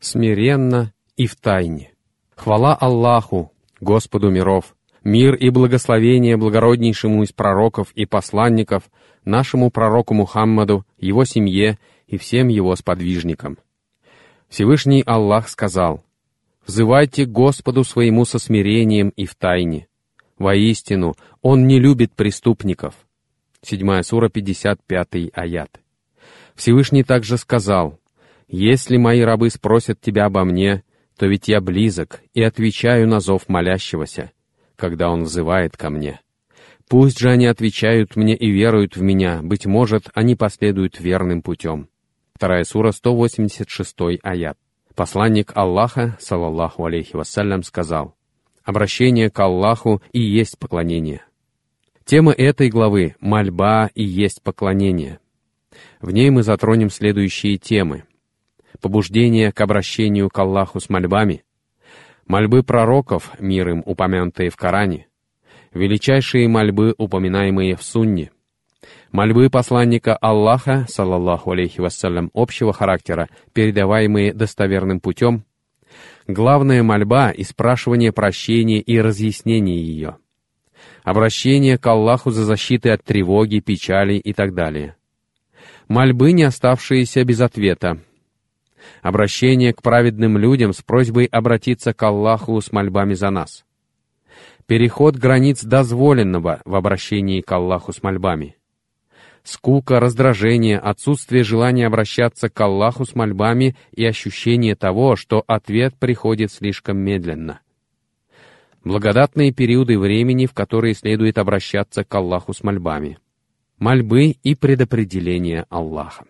смиренно и в тайне. Хвала Аллаху, Господу миров, мир и благословение благороднейшему из пророков и посланников, нашему пророку Мухаммаду, его семье и всем его сподвижникам. Всевышний Аллах сказал, «Взывайте Господу своему со смирением и в тайне. Воистину, Он не любит преступников». Седьмая сура, 55 аят. Всевышний также сказал, «Если мои рабы спросят тебя обо мне, то ведь я близок и отвечаю на зов молящегося, когда он взывает ко мне. Пусть же они отвечают мне и веруют в меня, быть может, они последуют верным путем». Вторая сура, 186 аят. Посланник Аллаха, салаллаху алейхи вассалям, сказал, «Обращение к Аллаху и есть поклонение». Тема этой главы — мольба и есть поклонение. В ней мы затронем следующие темы. Побуждение к обращению к Аллаху с мольбами, мольбы пророков, мир им упомянутые в Коране, величайшие мольбы, упоминаемые в Сунне — Мольбы посланника Аллаха, саллаллаху алейхи вассалям, общего характера, передаваемые достоверным путем, главная мольба и спрашивание прощения и разъяснение ее, обращение к Аллаху за защитой от тревоги, печали и так далее, мольбы, не оставшиеся без ответа, обращение к праведным людям с просьбой обратиться к Аллаху с мольбами за нас, переход границ дозволенного в обращении к Аллаху с мольбами — скука, раздражение, отсутствие желания обращаться к Аллаху с мольбами и ощущение того, что ответ приходит слишком медленно. Благодатные периоды времени, в которые следует обращаться к Аллаху с мольбами. Мольбы и предопределение Аллаха.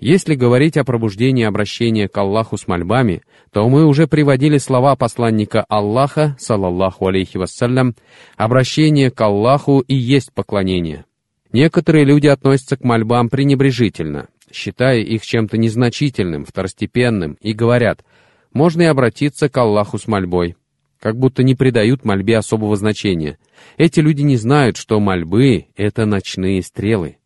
Если говорить о пробуждении обращения к Аллаху с мольбами, то мы уже приводили слова посланника Аллаха, салаллаху алейхи вассалям, обращение к Аллаху и есть поклонение. Некоторые люди относятся к мольбам пренебрежительно, считая их чем-то незначительным, второстепенным, и говорят, можно и обратиться к Аллаху с мольбой, как будто не придают мольбе особого значения. Эти люди не знают, что мольбы — это ночные стрелы.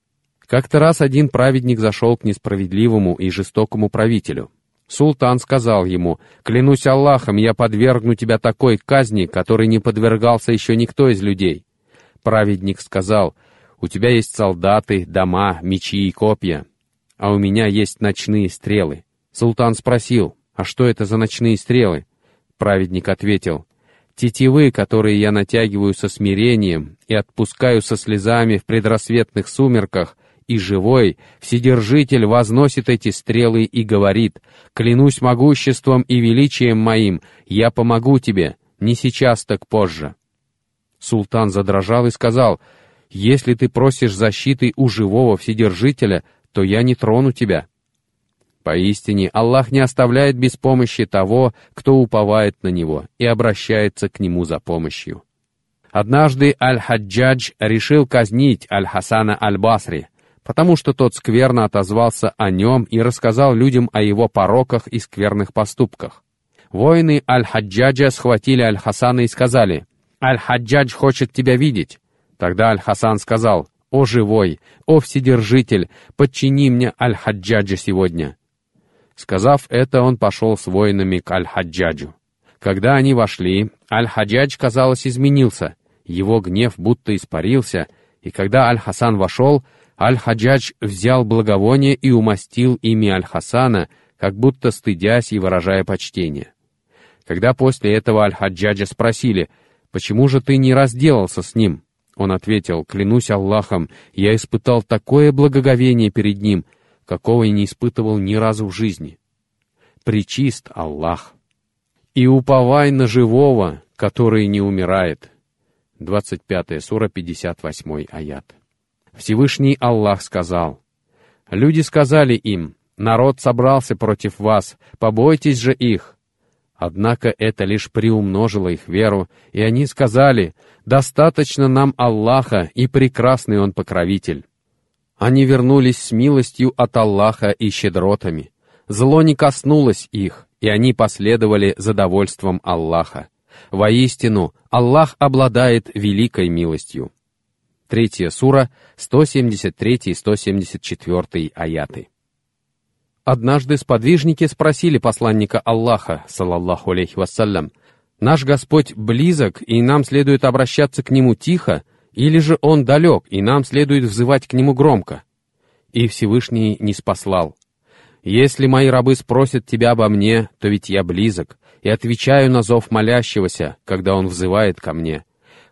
Как-то раз один праведник зашел к несправедливому и жестокому правителю. Султан сказал ему, «Клянусь Аллахом, я подвергну тебя такой казни, которой не подвергался еще никто из людей». Праведник сказал, у тебя есть солдаты, дома, мечи и копья, а у меня есть ночные стрелы. Султан спросил, а что это за ночные стрелы? Праведник ответил, тетивы, которые я натягиваю со смирением и отпускаю со слезами в предрассветных сумерках, и живой, Вседержитель возносит эти стрелы и говорит, «Клянусь могуществом и величием моим, я помогу тебе, не сейчас, так позже». Султан задрожал и сказал, если ты просишь защиты у живого Вседержителя, то я не трону тебя. Поистине, Аллах не оставляет без помощи того, кто уповает на Него и обращается к Нему за помощью. Однажды Аль-Хаджадж решил казнить Аль-Хасана Аль-Басри, потому что тот скверно отозвался о нем и рассказал людям о его пороках и скверных поступках. Воины Аль-Хаджаджа схватили Аль-Хасана и сказали, «Аль-Хаджадж хочет тебя видеть». Тогда Аль-Хасан сказал, «О живой, о вседержитель, подчини мне Аль-Хаджаджа сегодня». Сказав это, он пошел с воинами к Аль-Хаджаджу. Когда они вошли, Аль-Хаджадж, казалось, изменился, его гнев будто испарился, и когда Аль-Хасан вошел, Аль-Хаджадж взял благовоние и умастил ими Аль-Хасана, как будто стыдясь и выражая почтение. Когда после этого Аль-Хаджаджа спросили, «Почему же ты не разделался с ним?» Он ответил, «Клянусь Аллахом, я испытал такое благоговение перед Ним, какого я не испытывал ни разу в жизни. Причист Аллах. И уповай на живого, который не умирает». 25 сура, 58 аят. Всевышний Аллах сказал, «Люди сказали им, народ собрался против вас, побойтесь же их, Однако это лишь приумножило их веру, и они сказали, «Достаточно нам Аллаха, и прекрасный Он покровитель». Они вернулись с милостью от Аллаха и щедротами. Зло не коснулось их, и они последовали за довольством Аллаха. Воистину, Аллах обладает великой милостью. Третья сура, 173 и 174 аяты. Однажды сподвижники спросили посланника Аллаха, салаллаху алейхи вассалям, «Наш Господь близок, и нам следует обращаться к Нему тихо, или же Он далек, и нам следует взывать к Нему громко?» И Всевышний не спаслал. «Если мои рабы спросят тебя обо мне, то ведь я близок, и отвечаю на зов молящегося, когда он взывает ко мне.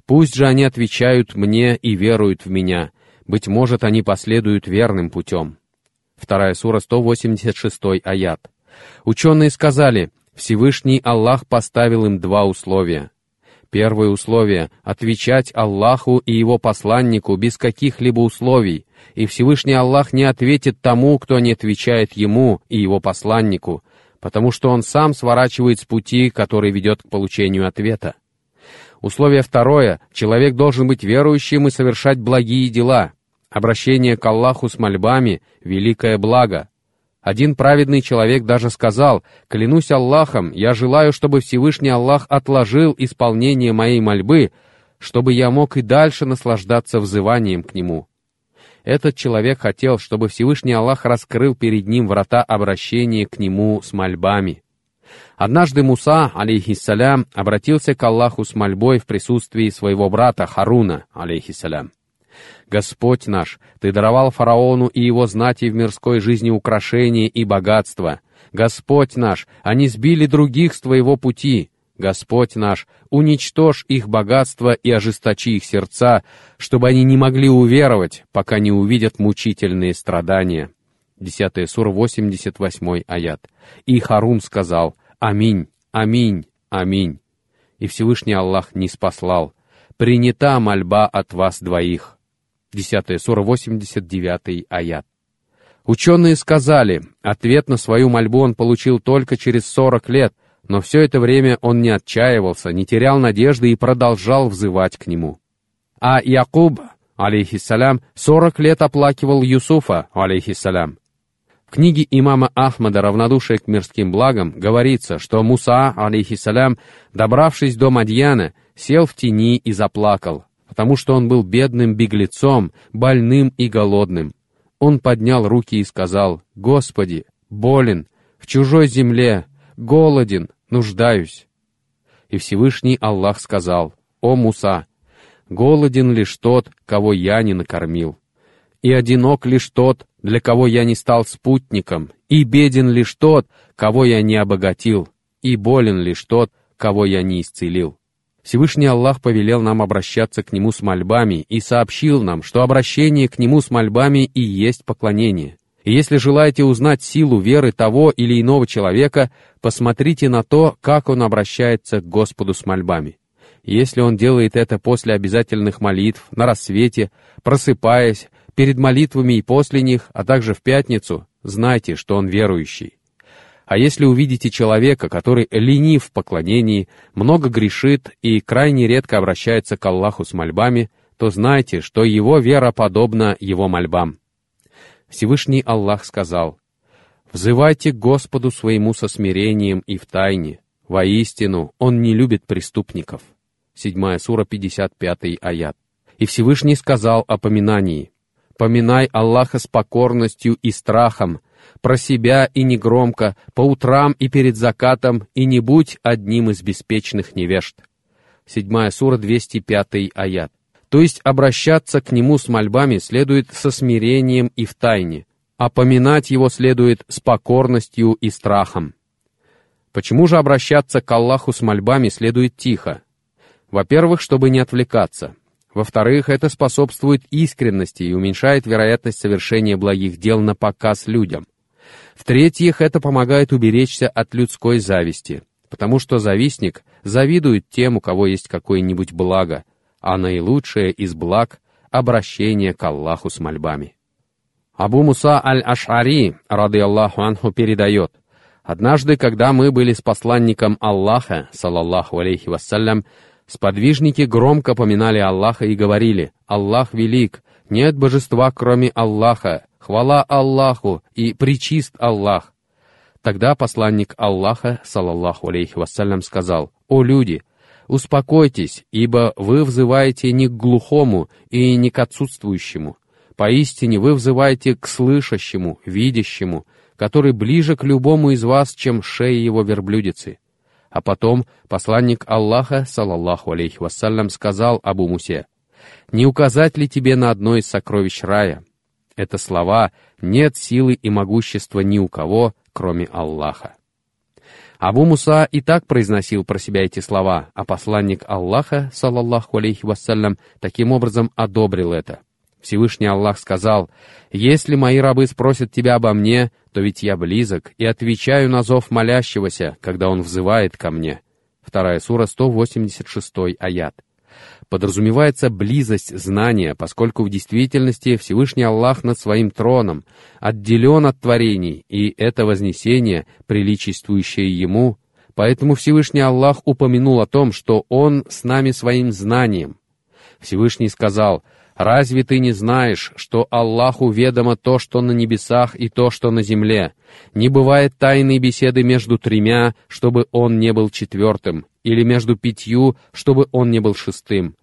Пусть же они отвечают мне и веруют в меня, быть может, они последуют верным путем». Вторая сура, 186 аят. Ученые сказали, Всевышний Аллах поставил им два условия. Первое условие — отвечать Аллаху и Его посланнику без каких-либо условий, и Всевышний Аллах не ответит тому, кто не отвечает Ему и Его посланнику, потому что Он сам сворачивает с пути, который ведет к получению ответа. Условие второе — человек должен быть верующим и совершать благие дела. Обращение к Аллаху с мольбами — великое благо. Один праведный человек даже сказал, «Клянусь Аллахом, я желаю, чтобы Всевышний Аллах отложил исполнение моей мольбы, чтобы я мог и дальше наслаждаться взыванием к Нему». Этот человек хотел, чтобы Всевышний Аллах раскрыл перед ним врата обращения к Нему с мольбами. Однажды Муса, алейхиссалям, обратился к Аллаху с мольбой в присутствии своего брата Харуна, алейхиссалям. Господь наш, Ты даровал фараону и его знати в мирской жизни украшения и богатства. Господь наш, они сбили других с Твоего пути. Господь наш, уничтожь их богатство и ожесточи их сердца, чтобы они не могли уверовать, пока не увидят мучительные страдания. 10 сур, 88 аят. И Харун сказал, «Аминь, аминь, аминь». И Всевышний Аллах не спаслал. «Принята мольба от вас двоих». 10 сура, 89 аят. Ученые сказали, ответ на свою мольбу он получил только через 40 лет, но все это время он не отчаивался, не терял надежды и продолжал взывать к нему. А Якуб, алейхиссалям, 40 лет оплакивал Юсуфа, алейхиссалям. Книге имама Ахмада «Равнодушие к мирским благам» говорится, что Муса, алейхиссалям, добравшись до Мадьяна, сел в тени и заплакал, потому что он был бедным беглецом, больным и голодным. Он поднял руки и сказал, «Господи, болен, в чужой земле, голоден, нуждаюсь». И Всевышний Аллах сказал, «О Муса, голоден лишь тот, кого я не накормил, и одинок лишь тот, для кого я не стал спутником, и беден лишь тот, кого я не обогатил, и болен лишь тот, кого я не исцелил». Всевышний Аллах повелел нам обращаться к Нему с мольбами и сообщил нам, что обращение к Нему с мольбами и есть поклонение. И если желаете узнать силу веры того или иного человека, посмотрите на то, как он обращается к Господу с мольбами. Если он делает это после обязательных молитв, на рассвете, просыпаясь, перед молитвами и после них, а также в пятницу, знайте, что он верующий. А если увидите человека, который ленив в поклонении, много грешит и крайне редко обращается к Аллаху с мольбами, то знайте, что его вера подобна его мольбам. Всевышний Аллах сказал, «Взывайте к Господу своему со смирением и в тайне. Воистину, Он не любит преступников». 7 сура, 55 аят. И Всевышний сказал о поминании, «Поминай Аллаха с покорностью и страхом, про себя и негромко, по утрам и перед закатом, и не будь одним из беспечных невежд. Седьмая сура, 205 аят. То есть обращаться к нему с мольбами следует со смирением и в тайне, а поминать его следует с покорностью и страхом. Почему же обращаться к Аллаху с мольбами следует тихо? Во-первых, чтобы не отвлекаться. Во-вторых, это способствует искренности и уменьшает вероятность совершения благих дел на показ людям. В-третьих, это помогает уберечься от людской зависти, потому что завистник завидует тем, у кого есть какое-нибудь благо, а наилучшее из благ — обращение к Аллаху с мольбами. Абу Муса аль-Аш'ари, рады Аллаху анху, передает, «Однажды, когда мы были с посланником Аллаха, салаллаху алейхи вассалям, сподвижники громко поминали Аллаха и говорили, «Аллах велик, нет божества, кроме Аллаха, хвала Аллаху и причист Аллах. Тогда посланник Аллаха, салаллаху алейхи вассалям, сказал, «О люди, успокойтесь, ибо вы взываете не к глухому и не к отсутствующему. Поистине вы взываете к слышащему, видящему, который ближе к любому из вас, чем шея его верблюдицы. А потом посланник Аллаха, салаллаху алейхи вассалям, сказал Абу Мусе, «Не указать ли тебе на одно из сокровищ рая?» Это слова «нет силы и могущества ни у кого, кроме Аллаха». Абу Муса и так произносил про себя эти слова, а посланник Аллаха, салаллаху алейхи вассалям, таким образом одобрил это. Всевышний Аллах сказал, «Если мои рабы спросят тебя обо мне, то ведь я близок и отвечаю на зов молящегося, когда он взывает ко мне». Вторая сура, 186 аят подразумевается близость знания, поскольку в действительности Всевышний Аллах над своим троном отделен от творений, и это вознесение, приличествующее Ему, поэтому Всевышний Аллах упомянул о том, что Он с нами своим знанием. Всевышний сказал, «Разве ты не знаешь, что Аллаху ведомо то, что на небесах и то, что на земле? Не бывает тайной беседы между тремя, чтобы он не был четвертым, или между пятью, чтобы он не был шестым.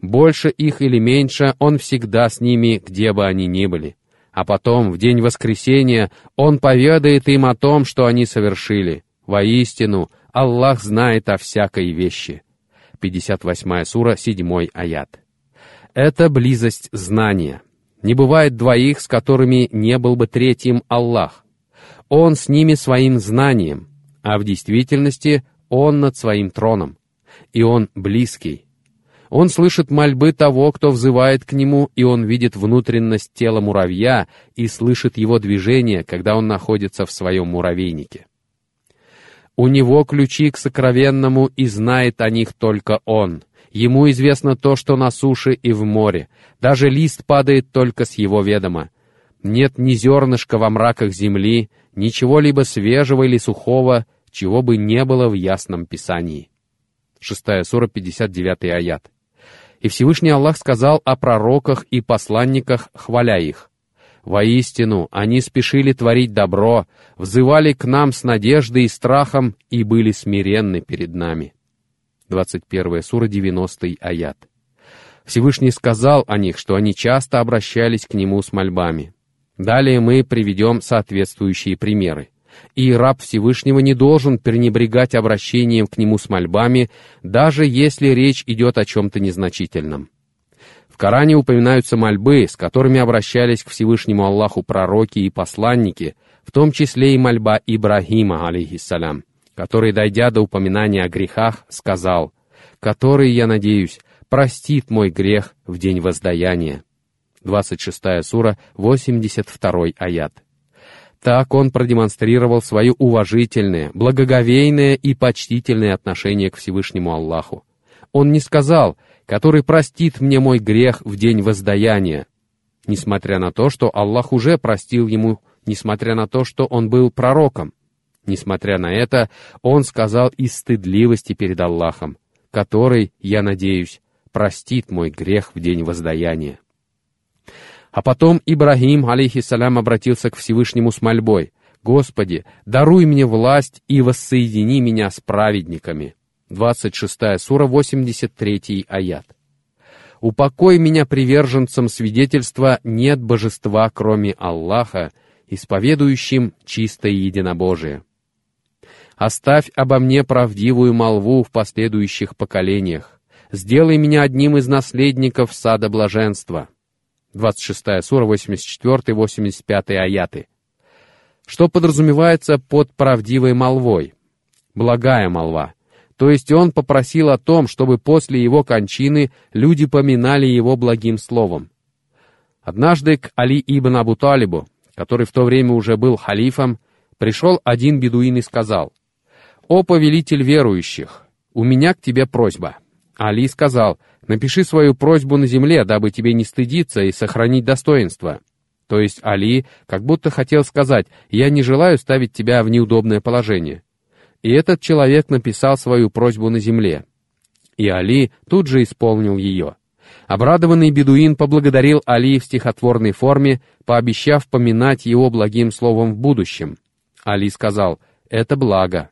Больше их или меньше, он всегда с ними, где бы они ни были. А потом, в день воскресения, он поведает им о том, что они совершили. Воистину, Аллах знает о всякой вещи. 58 сура, 7 аят. Это близость знания. Не бывает двоих, с которыми не был бы третьим Аллах. Он с ними своим знанием, а в действительности он над своим троном, и он близкий. Он слышит мольбы того, кто взывает к нему, и он видит внутренность тела муравья и слышит его движение, когда он находится в своем муравейнике. У него ключи к сокровенному, и знает о них только он. Ему известно то, что на суше и в море. Даже лист падает только с его ведома. Нет ни зернышка во мраках земли, ничего либо свежего или сухого, чего бы не было в ясном писании. Шестая сура, 59 аят. И Всевышний Аллах сказал о пророках и посланниках, хваля их. «Воистину, они спешили творить добро, взывали к нам с надеждой и страхом и были смиренны перед нами». 21 сура, 90 аят. Всевышний сказал о них, что они часто обращались к Нему с мольбами. Далее мы приведем соответствующие примеры и раб Всевышнего не должен пренебрегать обращением к нему с мольбами, даже если речь идет о чем-то незначительном. Коране упоминаются мольбы, с которыми обращались к Всевышнему Аллаху пророки и посланники, в том числе и мольба Ибрагима, алейхиссалям, который, дойдя до упоминания о грехах, сказал, «Который, я надеюсь, простит мой грех в день воздаяния». 26 сура, 82 аят. Так он продемонстрировал свое уважительное, благоговейное и почтительное отношение к Всевышнему Аллаху. Он не сказал, который простит мне мой грех в день воздаяния, несмотря на то, что Аллах уже простил ему, несмотря на то, что он был пророком. Несмотря на это, он сказал из стыдливости перед Аллахом, который, я надеюсь, простит мой грех в день воздаяния. А потом Ибрагим, алейхиссалям, обратился к Всевышнему с мольбой. «Господи, даруй мне власть и воссоедини меня с праведниками». 26 сура, 83 аят. «Упокой меня приверженцем свидетельства нет божества, кроме Аллаха, исповедующим чистое единобожие. Оставь обо мне правдивую молву в последующих поколениях. Сделай меня одним из наследников сада блаженства». 26 сура, 84-85 аяты. Что подразумевается под правдивой молвой? Благая молва. То есть он попросил о том, чтобы после его кончины люди поминали его благим словом. Однажды к Али ибн Абу Талибу, который в то время уже был халифом, пришел один бедуин и сказал, «О повелитель верующих, у меня к тебе просьба». Али сказал, Напиши свою просьбу на земле, дабы тебе не стыдиться и сохранить достоинство». То есть Али как будто хотел сказать, «Я не желаю ставить тебя в неудобное положение». И этот человек написал свою просьбу на земле. И Али тут же исполнил ее. Обрадованный бедуин поблагодарил Али в стихотворной форме, пообещав поминать его благим словом в будущем. Али сказал, «Это благо».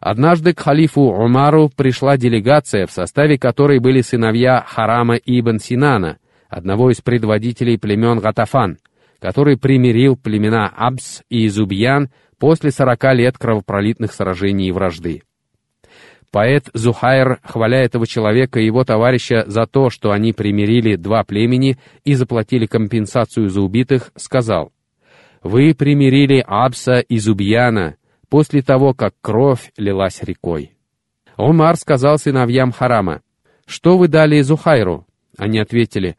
Однажды к халифу Умару пришла делегация, в составе которой были сыновья Харама ибн Синана, одного из предводителей племен Гатафан, который примирил племена Абс и Зубьян после сорока лет кровопролитных сражений и вражды. Поэт Зухайр, хваля этого человека и его товарища за то, что они примирили два племени и заплатили компенсацию за убитых, сказал, «Вы примирили Абса и Зубьяна после того, как кровь лилась рекой». Омар сказал сыновьям Харама, «Что вы дали Зухайру?» Они ответили,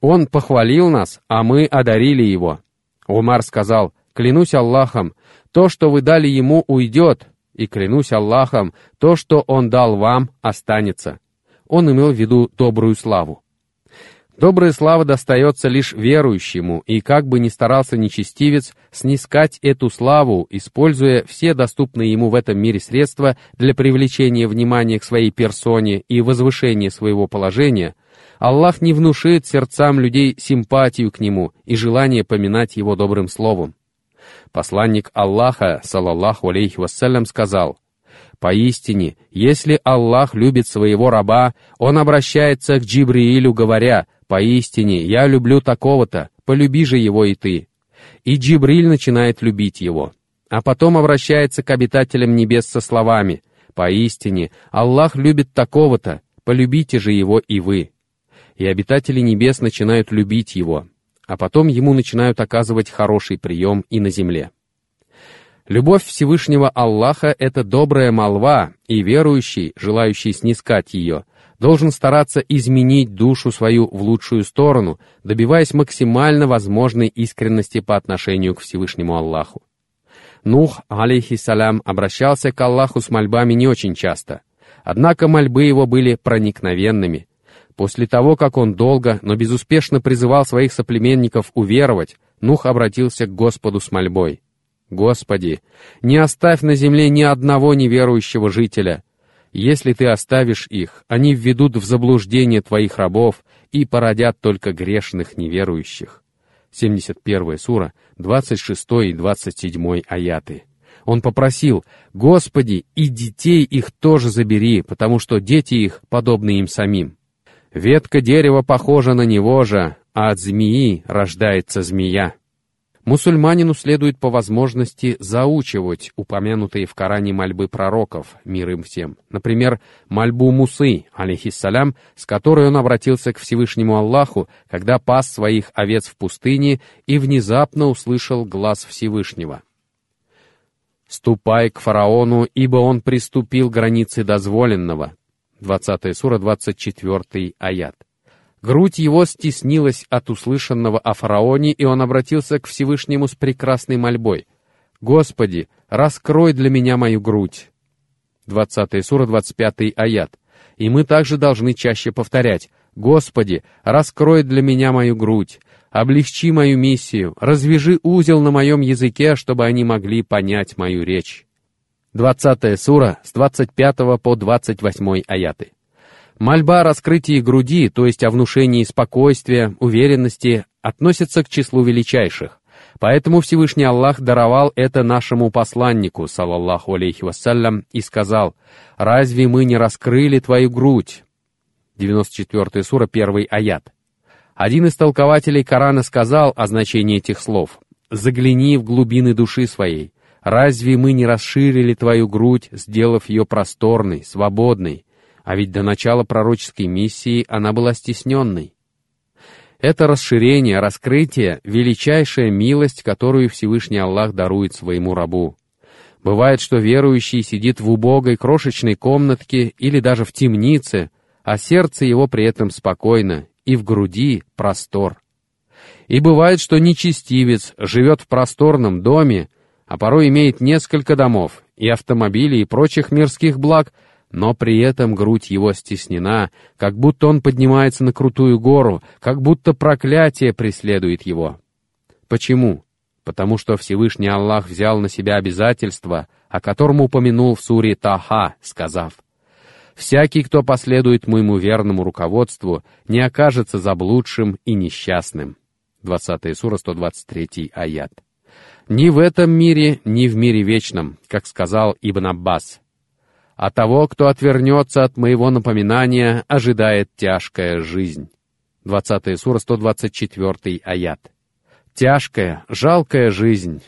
«Он похвалил нас, а мы одарили его». Умар сказал, «Клянусь Аллахом, то, что вы дали ему, уйдет, и клянусь Аллахом, то, что он дал вам, останется». Он имел в виду добрую славу. Добрая слава достается лишь верующему, и как бы ни старался нечестивец снискать эту славу, используя все доступные ему в этом мире средства для привлечения внимания к своей персоне и возвышения своего положения, Аллах не внушит сердцам людей симпатию к нему и желание поминать его добрым словом. Посланник Аллаха, салаллаху алейхи вассалям, сказал, «Поистине, если Аллах любит своего раба, он обращается к Джибриилю, говоря, «Поистине, я люблю такого-то, полюби же его и ты». И Джибриль начинает любить его. А потом обращается к обитателям небес со словами, «Поистине, Аллах любит такого-то, полюбите же его и вы». И обитатели небес начинают любить его, а потом ему начинают оказывать хороший прием и на земле. Любовь Всевышнего Аллаха — это добрая молва, и верующий, желающий снискать ее, должен стараться изменить душу свою в лучшую сторону, добиваясь максимально возможной искренности по отношению к Всевышнему Аллаху. Нух, алейхиссалям, обращался к Аллаху с мольбами не очень часто, однако мольбы его были проникновенными. После того, как он долго, но безуспешно призывал своих соплеменников уверовать, Нух обратился к Господу с мольбой. «Господи, не оставь на земле ни одного неверующего жителя, если ты оставишь их, они введут в заблуждение твоих рабов и породят только грешных неверующих. 71 сура, 26 и 27 аяты. Он попросил, «Господи, и детей их тоже забери, потому что дети их подобны им самим». Ветка дерева похожа на него же, а от змеи рождается змея. Мусульманину следует по возможности заучивать упомянутые в Коране мольбы пророков, мир им всем. Например, мольбу Мусы, алейхиссалям, с которой он обратился к Всевышнему Аллаху, когда пас своих овец в пустыне и внезапно услышал глаз Всевышнего. «Ступай к фараону, ибо он приступил границы дозволенного». 20 сура, 24 аят. Грудь его стеснилась от услышанного о фараоне, и он обратился к Всевышнему с прекрасной мольбой. «Господи, раскрой для меня мою грудь!» 20 сура, 25 аят. И мы также должны чаще повторять «Господи, раскрой для меня мою грудь, облегчи мою миссию, развяжи узел на моем языке, чтобы они могли понять мою речь». 20 сура с 25 по 28 аяты. Мольба о раскрытии груди, то есть о внушении спокойствия, уверенности, относится к числу величайших. Поэтому Всевышний Аллах даровал это нашему посланнику, салаллаху алейхи вассалям, и сказал, «Разве мы не раскрыли твою грудь?» 94 сура, 1 аят. Один из толкователей Корана сказал о значении этих слов, «Загляни в глубины души своей. Разве мы не расширили твою грудь, сделав ее просторной, свободной, а ведь до начала пророческой миссии она была стесненной. Это расширение, раскрытие — величайшая милость, которую Всевышний Аллах дарует своему рабу. Бывает, что верующий сидит в убогой крошечной комнатке или даже в темнице, а сердце его при этом спокойно, и в груди простор. И бывает, что нечестивец живет в просторном доме, а порой имеет несколько домов, и автомобилей, и прочих мирских благ — но при этом грудь его стеснена, как будто он поднимается на крутую гору, как будто проклятие преследует его. Почему? Потому что Всевышний Аллах взял на себя обязательство, о котором упомянул в суре Таха, сказав, «Всякий, кто последует моему верному руководству, не окажется заблудшим и несчастным». 20 сура, 123 аят. Ни в этом мире, ни в мире вечном, как сказал Ибн Аббас, а того, кто отвернется от моего напоминания, ожидает тяжкая жизнь. 20 сура, 124 аят. Тяжкая, жалкая жизнь.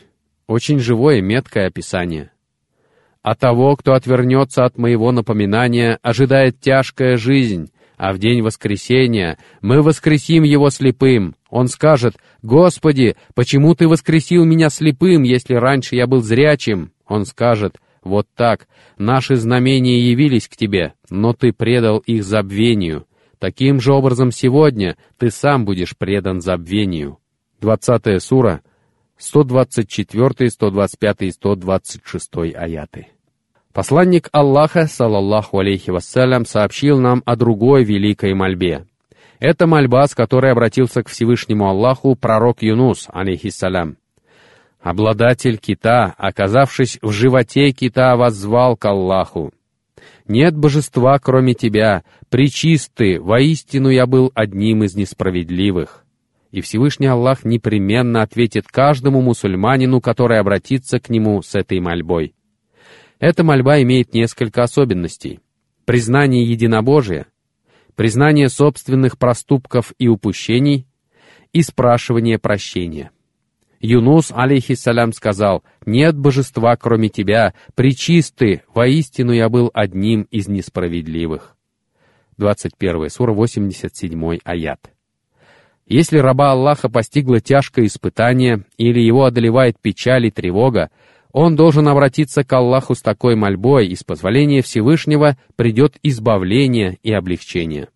Очень живое, меткое описание. А того, кто отвернется от моего напоминания, ожидает тяжкая жизнь, а в день воскресения мы воскресим его слепым. Он скажет, «Господи, почему ты воскресил меня слепым, если раньше я был зрячим?» Он скажет, «Вот так, наши знамения явились к тебе, но ты предал их забвению. Таким же образом сегодня ты сам будешь предан забвению». 20 сура, 124, 125 и 126 аяты. Посланник Аллаха, салаллаху алейхи вассалям, сообщил нам о другой великой мольбе. Это мольба, с которой обратился к Всевышнему Аллаху пророк Юнус, алейхиссалям. Обладатель кита, оказавшись в животе кита, воззвал к Аллаху. «Нет божества, кроме тебя, причисты, воистину я был одним из несправедливых». И Всевышний Аллах непременно ответит каждому мусульманину, который обратится к нему с этой мольбой. Эта мольба имеет несколько особенностей. Признание единобожия, признание собственных проступков и упущений и спрашивание прощения. Юнус, алейхиссалям, сказал, «Нет божества, кроме тебя, причисты, воистину я был одним из несправедливых». 21 сура, 87 аят. Если раба Аллаха постигло тяжкое испытание или его одолевает печаль и тревога, он должен обратиться к Аллаху с такой мольбой, и с позволения Всевышнего придет избавление и облегчение.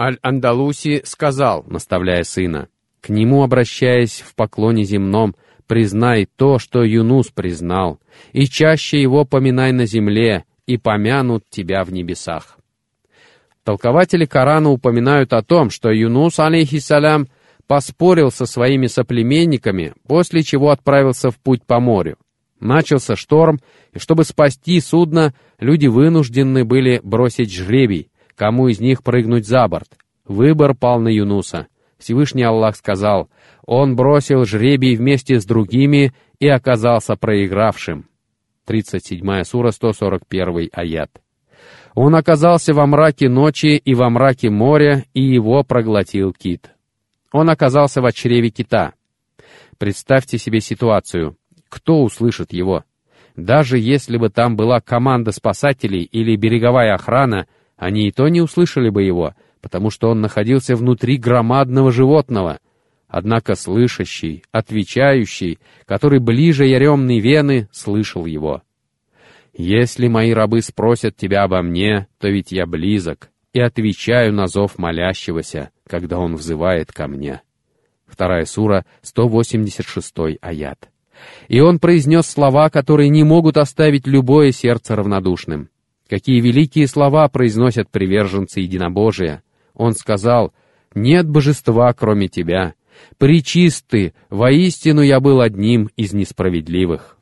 Аль-Андалуси сказал, наставляя сына, «К нему, обращаясь в поклоне земном, признай то, что Юнус признал, и чаще его поминай на земле, и помянут тебя в небесах». Толкователи Корана упоминают о том, что Юнус, алейхиссалям, поспорил со своими соплеменниками, после чего отправился в путь по морю. Начался шторм, и чтобы спасти судно, люди вынуждены были бросить жребий, кому из них прыгнуть за борт. Выбор пал на Юнуса. Всевышний Аллах сказал, «Он бросил жребий вместе с другими и оказался проигравшим». 37 сура, 141 аят. Он оказался во мраке ночи и во мраке моря, и его проглотил кит. Он оказался в чреве кита. Представьте себе ситуацию кто услышит его? Даже если бы там была команда спасателей или береговая охрана, они и то не услышали бы его, потому что он находился внутри громадного животного. Однако слышащий, отвечающий, который ближе яремной вены, слышал его. «Если мои рабы спросят тебя обо мне, то ведь я близок, и отвечаю на зов молящегося, когда он взывает ко мне». Вторая сура, 186 аят и он произнес слова, которые не могут оставить любое сердце равнодушным. Какие великие слова произносят приверженцы единобожия. Он сказал, «Нет божества, кроме тебя. Причисты, воистину я был одним из несправедливых».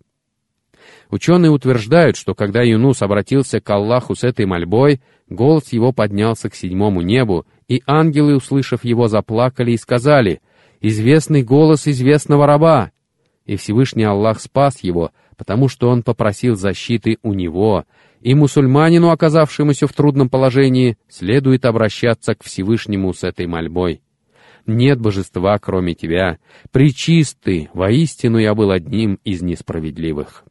Ученые утверждают, что когда Юнус обратился к Аллаху с этой мольбой, голос его поднялся к седьмому небу, и ангелы, услышав его, заплакали и сказали, «Известный голос известного раба, и Всевышний Аллах спас его, потому что он попросил защиты у него, и мусульманину, оказавшемуся в трудном положении, следует обращаться к Всевышнему с этой мольбой. «Нет божества, кроме тебя. Причистый, воистину я был одним из несправедливых».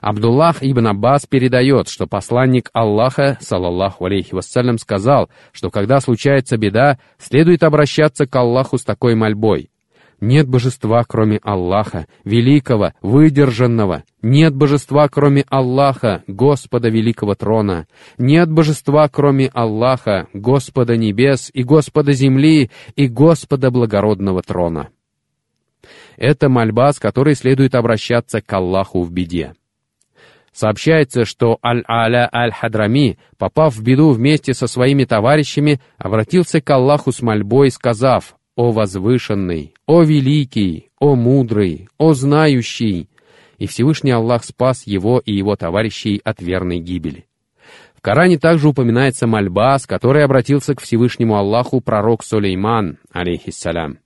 Абдуллах ибн Аббас передает, что посланник Аллаха, салаллаху алейхи вассалям, сказал, что когда случается беда, следует обращаться к Аллаху с такой мольбой. Нет божества, кроме Аллаха, великого, выдержанного. Нет божества, кроме Аллаха, Господа великого трона. Нет божества, кроме Аллаха, Господа небес и Господа земли и Господа благородного трона. Это мольба, с которой следует обращаться к Аллаху в беде. Сообщается, что Аль-Аля Аль-Хадрами, попав в беду вместе со своими товарищами, обратился к Аллаху с мольбой, сказав «О возвышенный, о великий, о мудрый, о знающий!» И Всевышний Аллах спас его и его товарищей от верной гибели. В Коране также упоминается мольба, с которой обратился к Всевышнему Аллаху пророк Сулейман, алейхиссалям.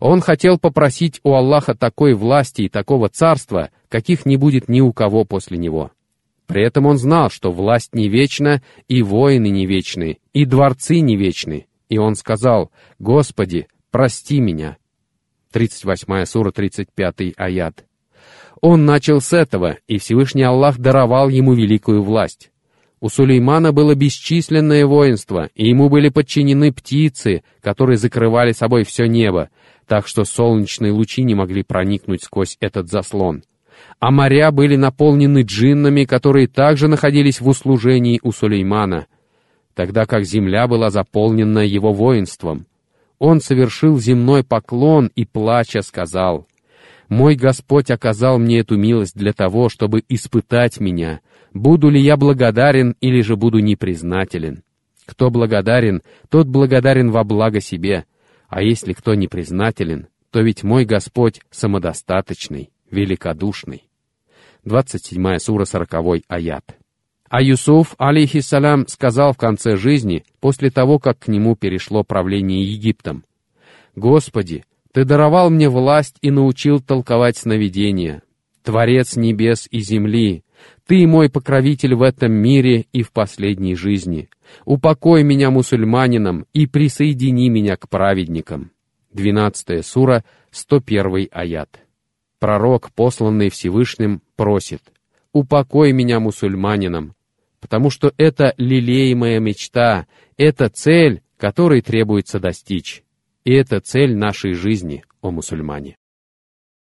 Он хотел попросить у Аллаха такой власти и такого царства, каких не будет ни у кого после него. При этом он знал, что власть не вечна, и воины не вечны, и дворцы не вечны. И он сказал, «Господи, прости меня». 38 сура, 35 аят. Он начал с этого, и Всевышний Аллах даровал ему великую власть. У Сулеймана было бесчисленное воинство, и ему были подчинены птицы, которые закрывали собой все небо, так что солнечные лучи не могли проникнуть сквозь этот заслон. А моря были наполнены джиннами, которые также находились в услужении у Сулеймана, тогда как земля была заполнена его воинством. Он совершил земной поклон и, плача, сказал, «Мой Господь оказал мне эту милость для того, чтобы испытать меня, буду ли я благодарен или же буду непризнателен. Кто благодарен, тот благодарен во благо себе, а если кто непризнателен, то ведь мой Господь самодостаточный, великодушный». 27 сура 40 аят. А Юсуф, алейхиссалям, сказал в конце жизни, после того, как к нему перешло правление Египтом, «Господи, Ты даровал мне власть и научил толковать сновидения. Творец небес и земли, Ты мой покровитель в этом мире и в последней жизни. Упокой меня мусульманином и присоедини меня к праведникам». 12 сура, 101 аят. Пророк, посланный Всевышним, просит, «Упокой меня мусульманином, потому что это лелеемая мечта, это цель, которой требуется достичь. И это цель нашей жизни, о мусульмане.